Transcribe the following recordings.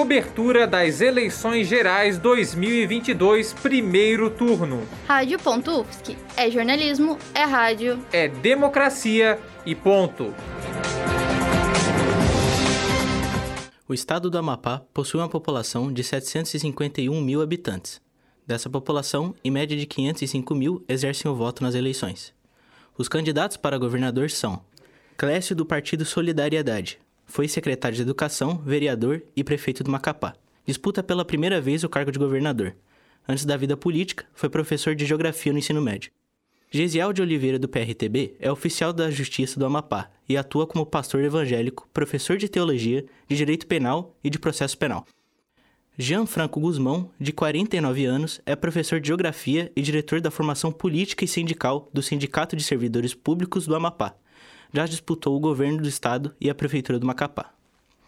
Cobertura das eleições gerais 2022, primeiro turno. Rádio.UFSC. É jornalismo, é rádio. É democracia e ponto. O estado do Amapá possui uma população de 751 mil habitantes. Dessa população, em média de 505 mil exercem o voto nas eleições. Os candidatos para governador são Clécio do Partido Solidariedade, foi secretário de Educação, vereador e prefeito do Macapá. Disputa pela primeira vez o cargo de governador. Antes da vida política, foi professor de Geografia no ensino médio. Gesiel de Oliveira, do PRTB, é oficial da Justiça do Amapá e atua como pastor evangélico, professor de teologia, de direito penal e de processo penal. Jean Franco Guzmão, de 49 anos, é professor de geografia e diretor da formação política e sindical do Sindicato de Servidores Públicos do Amapá. Já disputou o governo do estado e a prefeitura do Macapá.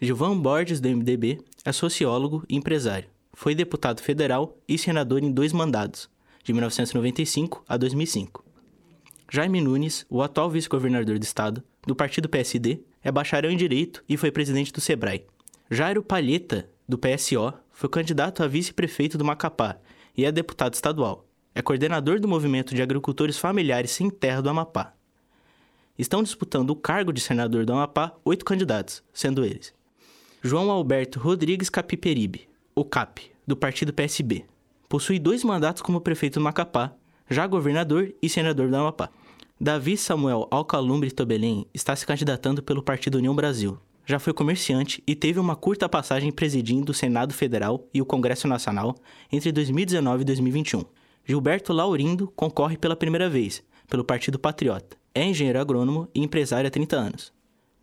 Gilvan Borges, do MDB, é sociólogo e empresário. Foi deputado federal e senador em dois mandados, de 1995 a 2005. Jaime Nunes, o atual vice-governador do estado, do partido PSD, é bacharel em Direito e foi presidente do SEBRAE. Jairo Palheta, do PSO, foi candidato a vice-prefeito do Macapá e é deputado estadual. É coordenador do movimento de agricultores familiares sem terra do Amapá. Estão disputando o cargo de senador do Amapá oito candidatos, sendo eles João Alberto Rodrigues Capiperibe, o CAP, do partido PSB. Possui dois mandatos como prefeito do Macapá, já governador e senador do Amapá. Davi Samuel Alcalumbre Tobelém está se candidatando pelo Partido União Brasil. Já foi comerciante e teve uma curta passagem presidindo o Senado Federal e o Congresso Nacional entre 2019 e 2021. Gilberto Laurindo concorre pela primeira vez, pelo Partido Patriota. É engenheiro agrônomo e empresário há 30 anos.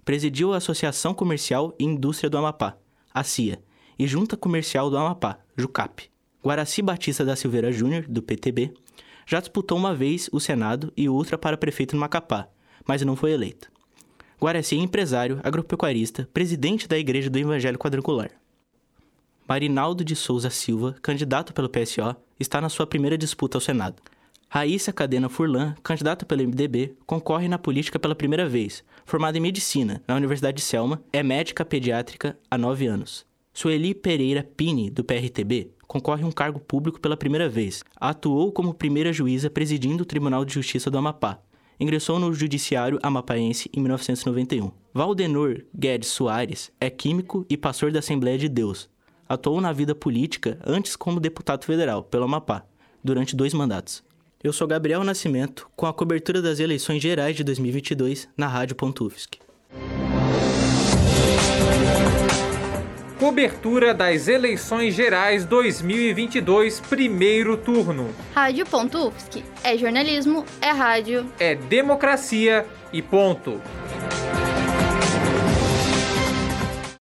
Presidiu a Associação Comercial e Indústria do Amapá, a CIA, e Junta Comercial do Amapá, JUCAP. Guaraci Batista da Silveira Júnior, do PTB, já disputou uma vez o Senado e outra para prefeito no Macapá, mas não foi eleito. Guaraci é empresário, agropecuarista, presidente da Igreja do Evangelho Quadrangular. Marinaldo de Souza Silva, candidato pelo PSO, está na sua primeira disputa ao Senado. Raíssa Cadena Furlan, candidata pelo MDB, concorre na política pela primeira vez. Formada em medicina na Universidade de Selma, é médica pediátrica há nove anos. Sueli Pereira Pini, do PRTB, concorre a um cargo público pela primeira vez. Atuou como primeira juíza presidindo o Tribunal de Justiça do Amapá. Ingressou no Judiciário Amapaense em 1991. Valdenor Guedes Soares é químico e pastor da Assembleia de Deus. Atuou na vida política antes como deputado federal pelo Amapá, durante dois mandatos. Eu sou Gabriel Nascimento, com a cobertura das eleições gerais de 2022 na Rádio.UFSC. Cobertura das eleições gerais 2022, primeiro turno. Rádio.UFSC. É jornalismo, é rádio. É democracia e ponto.